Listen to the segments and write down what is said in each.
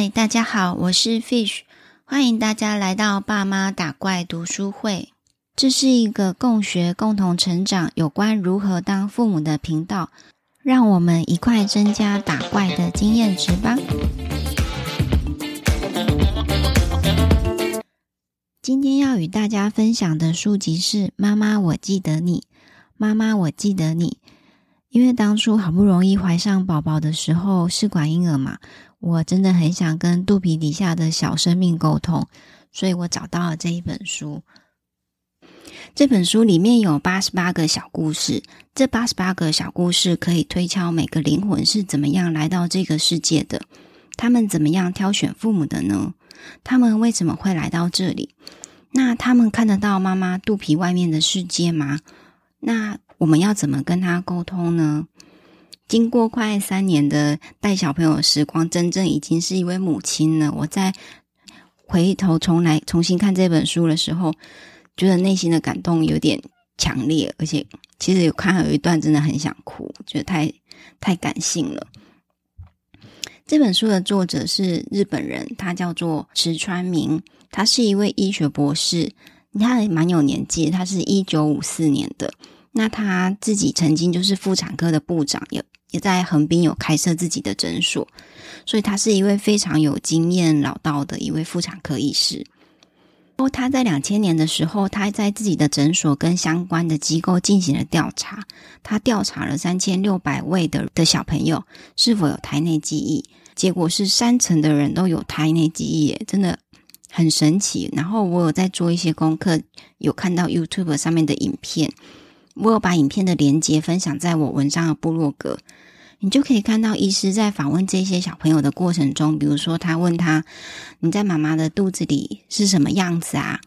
嗨，大家好，我是 Fish，欢迎大家来到爸妈打怪读书会。这是一个共学、共同成长有关如何当父母的频道，让我们一块增加打怪的经验值吧。今天要与大家分享的书籍是《妈妈，我记得你》。妈妈，我记得你。因为当初好不容易怀上宝宝的时候，试管婴儿嘛。我真的很想跟肚皮底下的小生命沟通，所以我找到了这一本书。这本书里面有八十八个小故事，这八十八个小故事可以推敲每个灵魂是怎么样来到这个世界的，他们怎么样挑选父母的呢？他们为什么会来到这里？那他们看得到妈妈肚皮外面的世界吗？那我们要怎么跟他沟通呢？经过快三年的带小朋友时光，真正已经是一位母亲了。我在回头重来重新看这本书的时候，觉得内心的感动有点强烈，而且其实有看到有一段真的很想哭，觉得太太感性了。这本书的作者是日本人，他叫做池川明，他是一位医学博士，他也蛮有年纪，他是一九五四年的。那他自己曾经就是妇产科的部长，也。也在横滨有开设自己的诊所，所以他是一位非常有经验老道的一位妇产科医师。哦，他在两千年的时候，他在自己的诊所跟相关的机构进行了调查，他调查了三千六百位的的小朋友是否有胎内记忆，结果是三成的人都有胎内记忆，真的很神奇。然后我有在做一些功课，有看到 YouTube 上面的影片。我有把影片的连接分享在我文章的部落格，你就可以看到医师在访问这些小朋友的过程中，比如说他问他：“你在妈妈的肚子里是什么样子啊？”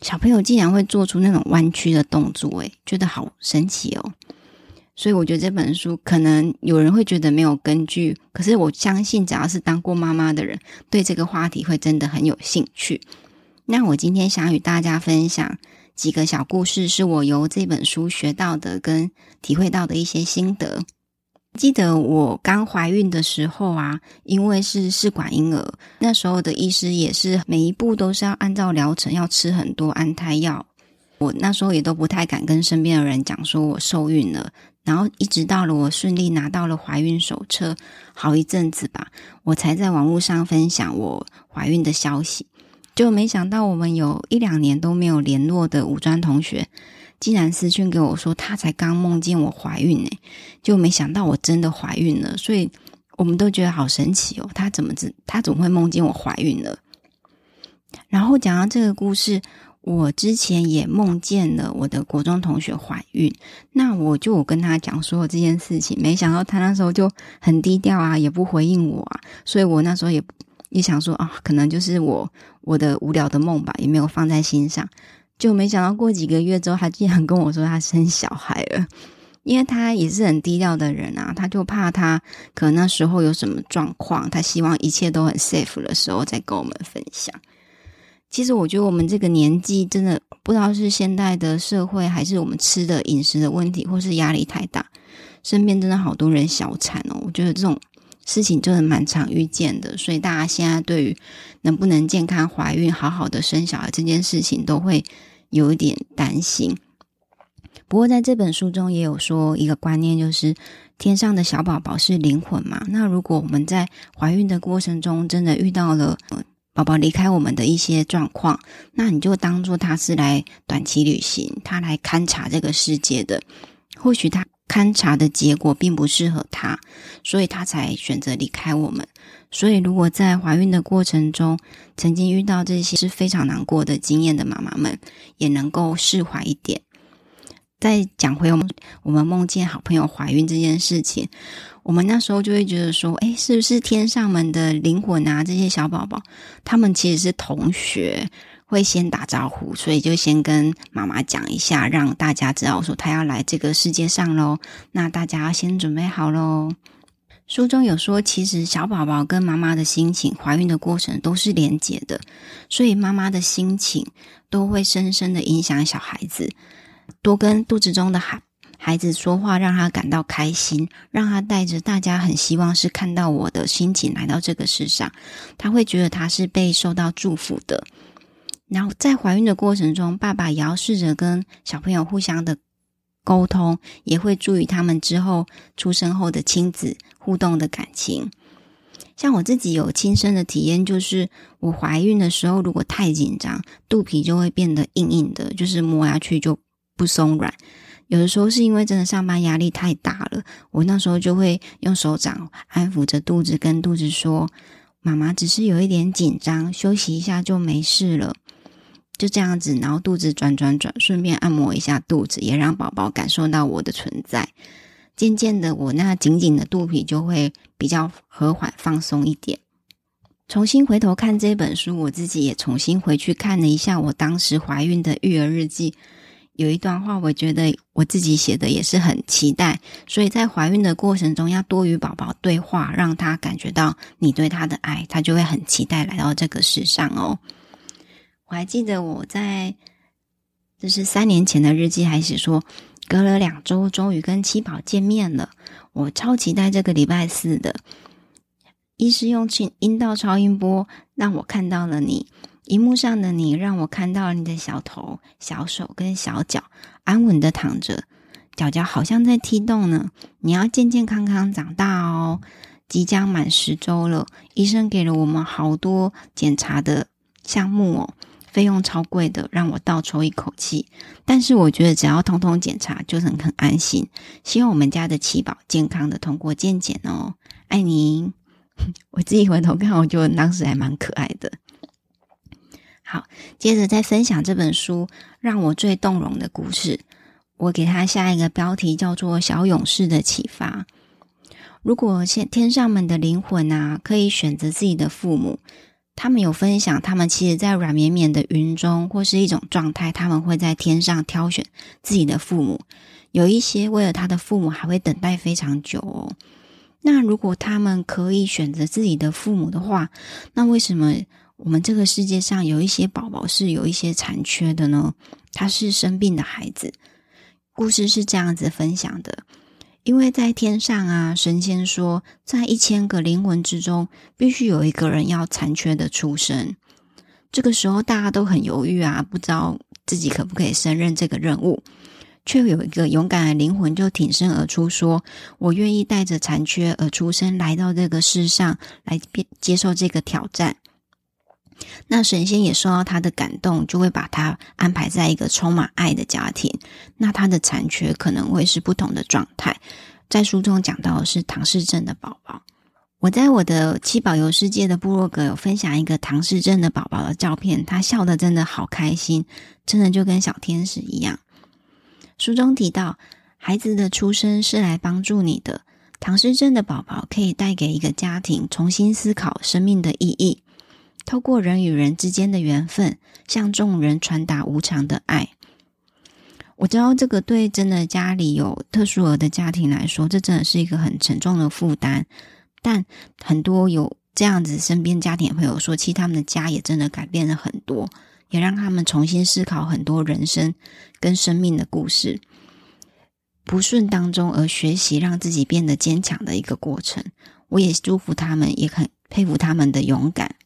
小朋友竟然会做出那种弯曲的动作，诶，觉得好神奇哦。所以我觉得这本书可能有人会觉得没有根据，可是我相信只要是当过妈妈的人，对这个话题会真的很有兴趣。那我今天想与大家分享。几个小故事是我由这本书学到的，跟体会到的一些心得。记得我刚怀孕的时候啊，因为是试管婴儿，那时候的医师也是每一步都是要按照疗程，要吃很多安胎药。我那时候也都不太敢跟身边的人讲说我受孕了，然后一直到了我顺利拿到了怀孕手册，好一阵子吧，我才在网络上分享我怀孕的消息。就没想到，我们有一两年都没有联络的五专同学，竟然私讯给我说，他才刚梦见我怀孕呢，就没想到我真的怀孕了，所以我们都觉得好神奇哦，他怎么知他怎么会梦见我怀孕了？然后讲到这个故事，我之前也梦见了我的国中同学怀孕，那我就跟他讲说这件事情，没想到他那时候就很低调啊，也不回应我啊，所以我那时候也。一想说啊，可能就是我我的无聊的梦吧，也没有放在心上。就没想到过几个月之后，他竟然跟我说他生小孩了。因为他也是很低调的人啊，他就怕他可能那时候有什么状况，他希望一切都很 safe 的时候再跟我们分享。其实我觉得我们这个年纪真的不知道是现代的社会，还是我们吃的饮食的问题，或是压力太大，身边真的好多人小产哦。我觉得这种。事情真的蛮常遇见的，所以大家现在对于能不能健康怀孕、好好的生小孩这件事情，都会有一点担心。不过在这本书中也有说一个观念，就是天上的小宝宝是灵魂嘛。那如果我们在怀孕的过程中真的遇到了宝宝离开我们的一些状况，那你就当做他是来短期旅行，他来勘察这个世界的，或许他。勘察的结果并不适合他，所以他才选择离开我们。所以，如果在怀孕的过程中曾经遇到这些是非常难过的经验的妈妈们，也能够释怀一点。再讲回我们，我们梦见好朋友怀孕这件事情，我们那时候就会觉得说，诶，是不是天上门的灵魂啊？这些小宝宝，他们其实是同学。会先打招呼，所以就先跟妈妈讲一下，让大家知道说他要来这个世界上喽。那大家先准备好喽。书中有说，其实小宝宝跟妈妈的心情，怀孕的过程都是连结的，所以妈妈的心情都会深深的影响小孩子。多跟肚子中的孩孩子说话让他感到开心，让他带着大家很希望是看到我的心情来到这个世上，他会觉得他是被受到祝福的。然后在怀孕的过程中，爸爸也要试着跟小朋友互相的沟通，也会注意他们之后出生后的亲子互动的感情。像我自己有亲身的体验，就是我怀孕的时候，如果太紧张，肚皮就会变得硬硬的，就是摸下去就不松软。有的时候是因为真的上班压力太大了，我那时候就会用手掌安抚着肚子，跟肚子说：“妈妈只是有一点紧张，休息一下就没事了。”就这样子，然后肚子转转转，顺便按摩一下肚子，也让宝宝感受到我的存在。渐渐的，我那紧紧的肚皮就会比较和缓放松一点。重新回头看这本书，我自己也重新回去看了一下我当时怀孕的育儿日记。有一段话，我觉得我自己写的也是很期待。所以在怀孕的过程中，要多与宝宝对话，让他感觉到你对他的爱，他就会很期待来到这个世上哦。我还记得我在这是三年前的日记，还写说。隔了两周，终于跟七宝见面了。我超期待这个礼拜四的。医师用阴道超音波让我看到了你，荧幕上的你让我看到了你的小头、小手跟小脚，安稳的躺着，脚脚好像在踢动呢。你要健健康康长大哦，即将满十周了。医生给了我们好多检查的项目哦。费用超贵的，让我倒抽一口气。但是我觉得只要通通检查，就能很安心。希望我们家的七宝健康的通过健检哦，爱你。我自己回头看，我觉得当时还蛮可爱的。好，接着再分享这本书让我最动容的故事。我给他下一个标题叫做《小勇士的启发》。如果天天上们的灵魂啊，可以选择自己的父母。他们有分享，他们其实，在软绵绵的云中或是一种状态，他们会在天上挑选自己的父母。有一些为了他的父母，还会等待非常久哦。那如果他们可以选择自己的父母的话，那为什么我们这个世界上有一些宝宝是有一些残缺的呢？他是生病的孩子。故事是这样子分享的。因为在天上啊，神仙说，在一千个灵魂之中，必须有一个人要残缺的出生。这个时候，大家都很犹豫啊，不知道自己可不可以胜任这个任务。却有一个勇敢的灵魂就挺身而出，说：“我愿意带着残缺而出生，来到这个世上，来接受这个挑战。”那神仙也受到他的感动，就会把他安排在一个充满爱的家庭。那他的残缺可能会是不同的状态。在书中讲到的是唐氏症的宝宝。我在我的七宝游世界的部落格有分享一个唐氏症的宝宝的照片，他笑得真的好开心，真的就跟小天使一样。书中提到，孩子的出生是来帮助你的。唐氏症的宝宝可以带给一个家庭重新思考生命的意义。透过人与人之间的缘分，向众人传达无偿的爱。我知道这个对真的家里有特殊儿的家庭来说，这真的是一个很沉重的负担。但很多有这样子身边家庭朋友说，其实他们的家也真的改变了很多，也让他们重新思考很多人生跟生命的故事。不顺当中而学习，让自己变得坚强的一个过程。我也祝福他们，也很佩服他们的勇敢。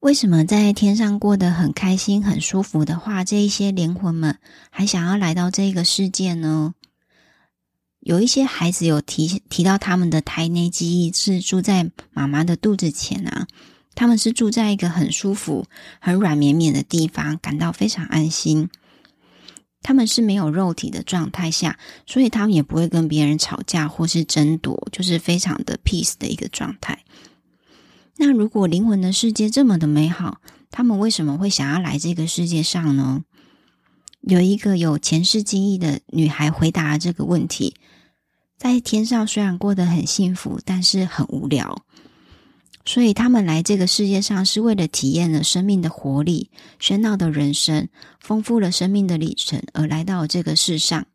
为什么在天上过得很开心、很舒服的话，这一些灵魂们还想要来到这个世界呢？有一些孩子有提提到他们的胎内记忆是住在妈妈的肚子前啊，他们是住在一个很舒服、很软绵绵的地方，感到非常安心。他们是没有肉体的状态下，所以他们也不会跟别人吵架或是争夺，就是非常的 peace 的一个状态。那如果灵魂的世界这么的美好，他们为什么会想要来这个世界上呢？有一个有前世记忆的女孩回答了这个问题：在天上虽然过得很幸福，但是很无聊，所以他们来这个世界上是为了体验了生命的活力、喧闹的人生、丰富了生命的里程而来到这个世上。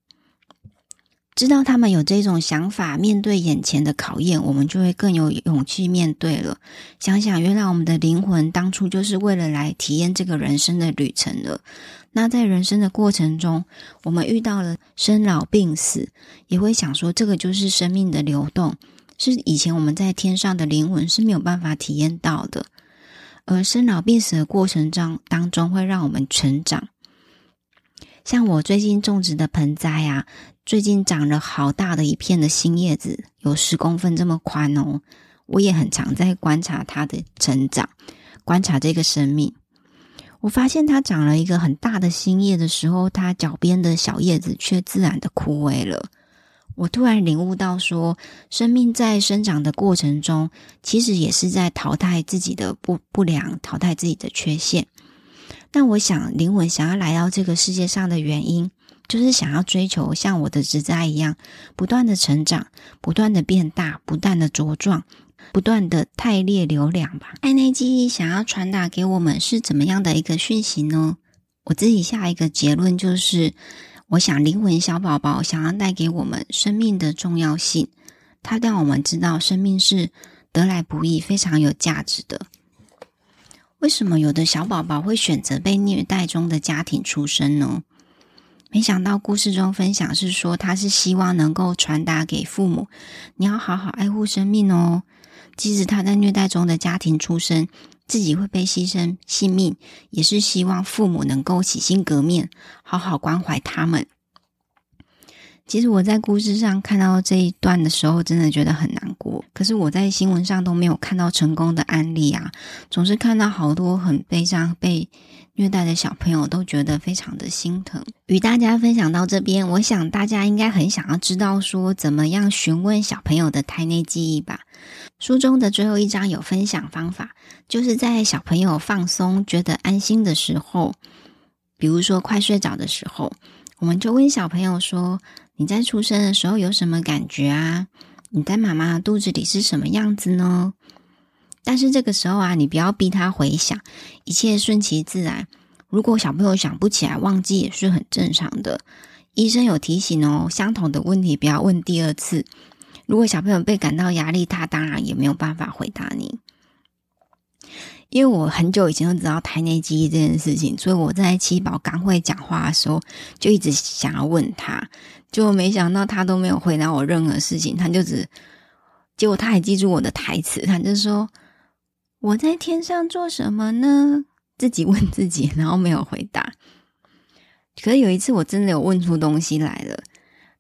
知道他们有这种想法，面对眼前的考验，我们就会更有勇气面对了。想想，原来我们的灵魂当初就是为了来体验这个人生的旅程的。那在人生的过程中，我们遇到了生老病死，也会想说，这个就是生命的流动，是以前我们在天上的灵魂是没有办法体验到的。而生老病死的过程中当中，会让我们成长。像我最近种植的盆栽啊，最近长了好大的一片的新叶子，有十公分这么宽哦。我也很常在观察它的成长，观察这个生命。我发现它长了一个很大的新叶的时候，它脚边的小叶子却自然的枯萎了。我突然领悟到说，说生命在生长的过程中，其实也是在淘汰自己的不不良，淘汰自己的缺陷。但我想，灵魂想要来到这个世界上的原因，就是想要追求像我的植栽一样，不断的成长，不断的变大，不断的茁壮。不断的汰劣留良吧。胎内记忆想要传达给我们是怎么样的一个讯息呢？我自己下一个结论就是，我想灵魂小宝宝想要带给我们生命的重要性，它让我们知道生命是得来不易、非常有价值的。为什么有的小宝宝会选择被虐待中的家庭出生呢？没想到故事中分享是说，他是希望能够传达给父母，你要好好爱护生命哦。即使他在虐待中的家庭出生，自己会被牺牲性命，也是希望父母能够洗心革面，好好关怀他们。其实我在故事上看到这一段的时候，真的觉得很难过。可是我在新闻上都没有看到成功的案例啊，总是看到好多很悲伤被虐待的小朋友，都觉得非常的心疼。与大家分享到这边，我想大家应该很想要知道说，怎么样询问小朋友的胎内记忆吧。书中的最后一章有分享方法，就是在小朋友放松、觉得安心的时候，比如说快睡着的时候，我们就问小朋友说：“你在出生的时候有什么感觉啊？你在妈妈的肚子里是什么样子呢？”但是这个时候啊，你不要逼他回想，一切顺其自然。如果小朋友想不起来、忘记也是很正常的。医生有提醒哦，相同的问题不要问第二次。如果小朋友被感到压力，他当然也没有办法回答你。因为我很久以前就知道胎内记忆这件事情，所以我在七宝刚会讲话的时候，就一直想要问他，就没想到他都没有回答我任何事情，他就只，结果他还记住我的台词，他就说：“我在天上做什么呢？”自己问自己，然后没有回答。可是有一次我真的有问出东西来了，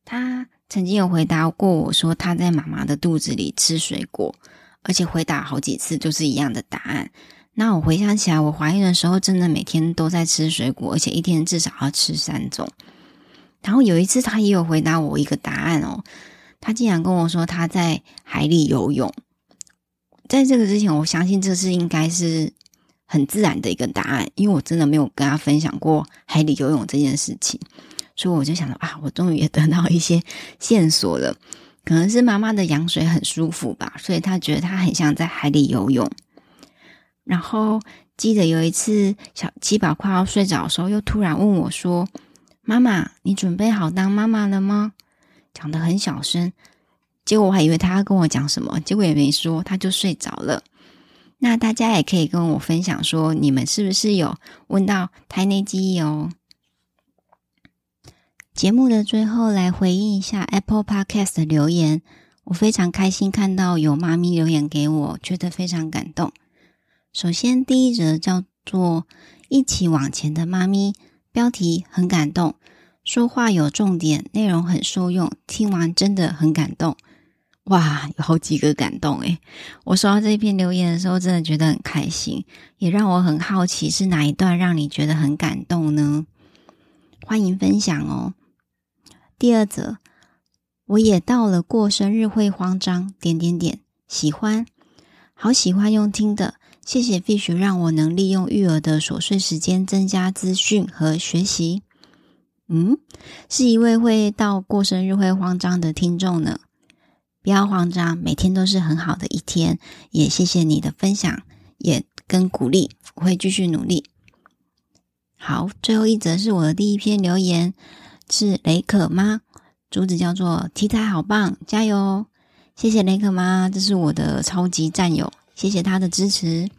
他。曾经有回答过我说他在妈妈的肚子里吃水果，而且回答好几次就是一样的答案。那我回想起来，我怀孕的时候真的每天都在吃水果，而且一天至少要吃三种。然后有一次他也有回答我一个答案哦，他竟然跟我说他在海里游泳。在这个之前，我相信这是应该是很自然的一个答案，因为我真的没有跟他分享过海里游泳这件事情。所以我就想到啊，我终于也得到一些线索了，可能是妈妈的羊水很舒服吧，所以他觉得他很像在海里游泳。然后记得有一次，小七宝快要睡着的时候，又突然问我说：“妈妈，你准备好当妈妈了吗？”讲得很小声，结果我还以为他要跟我讲什么，结果也没说，他就睡着了。那大家也可以跟我分享说，你们是不是有问到胎内记忆哦？节目的最后，来回应一下 Apple Podcast 的留言。我非常开心看到有妈咪留言给我，觉得非常感动。首先，第一则叫做“一起往前的妈咪”，标题很感动，说话有重点，内容很受用，听完真的很感动。哇，有好几个感动诶！我收到这篇留言的时候，真的觉得很开心，也让我很好奇是哪一段让你觉得很感动呢？欢迎分享哦。第二则，我也到了过生日会慌张，点点点，喜欢，好喜欢用听的，谢谢 Fish 让我能利用育儿的琐碎时间增加资讯和学习。嗯，是一位会到过生日会慌张的听众呢，不要慌张，每天都是很好的一天，也谢谢你的分享，也跟鼓励，我会继续努力。好，最后一则是我的第一篇留言。是雷可吗？主旨叫做“题材好棒，加油”。谢谢雷可妈，这是我的超级战友，谢谢他的支持。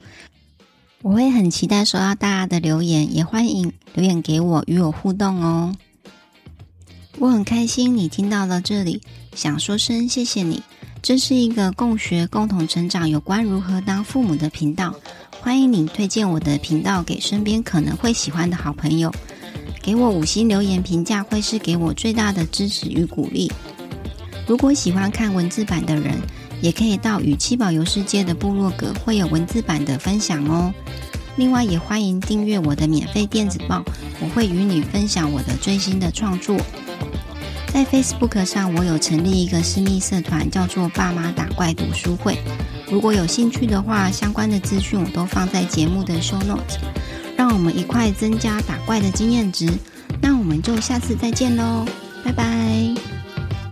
我会很期待收到大家的留言，也欢迎留言给我与我互动哦。我很开心你听到了这里，想说声谢谢你。这是一个共学、共同成长有关如何当父母的频道，欢迎你推荐我的频道给身边可能会喜欢的好朋友，给我五星留言评价，会是给我最大的支持与鼓励。如果喜欢看文字版的人，也可以到与七宝游世界的部落格，会有文字版的分享哦。另外，也欢迎订阅我的免费电子报，我会与你分享我的最新的创作。在 Facebook 上，我有成立一个私密社团，叫做“爸妈打怪读书会”。如果有兴趣的话，相关的资讯我都放在节目的 Show Note。让我们一块增加打怪的经验值。那我们就下次再见喽，拜拜。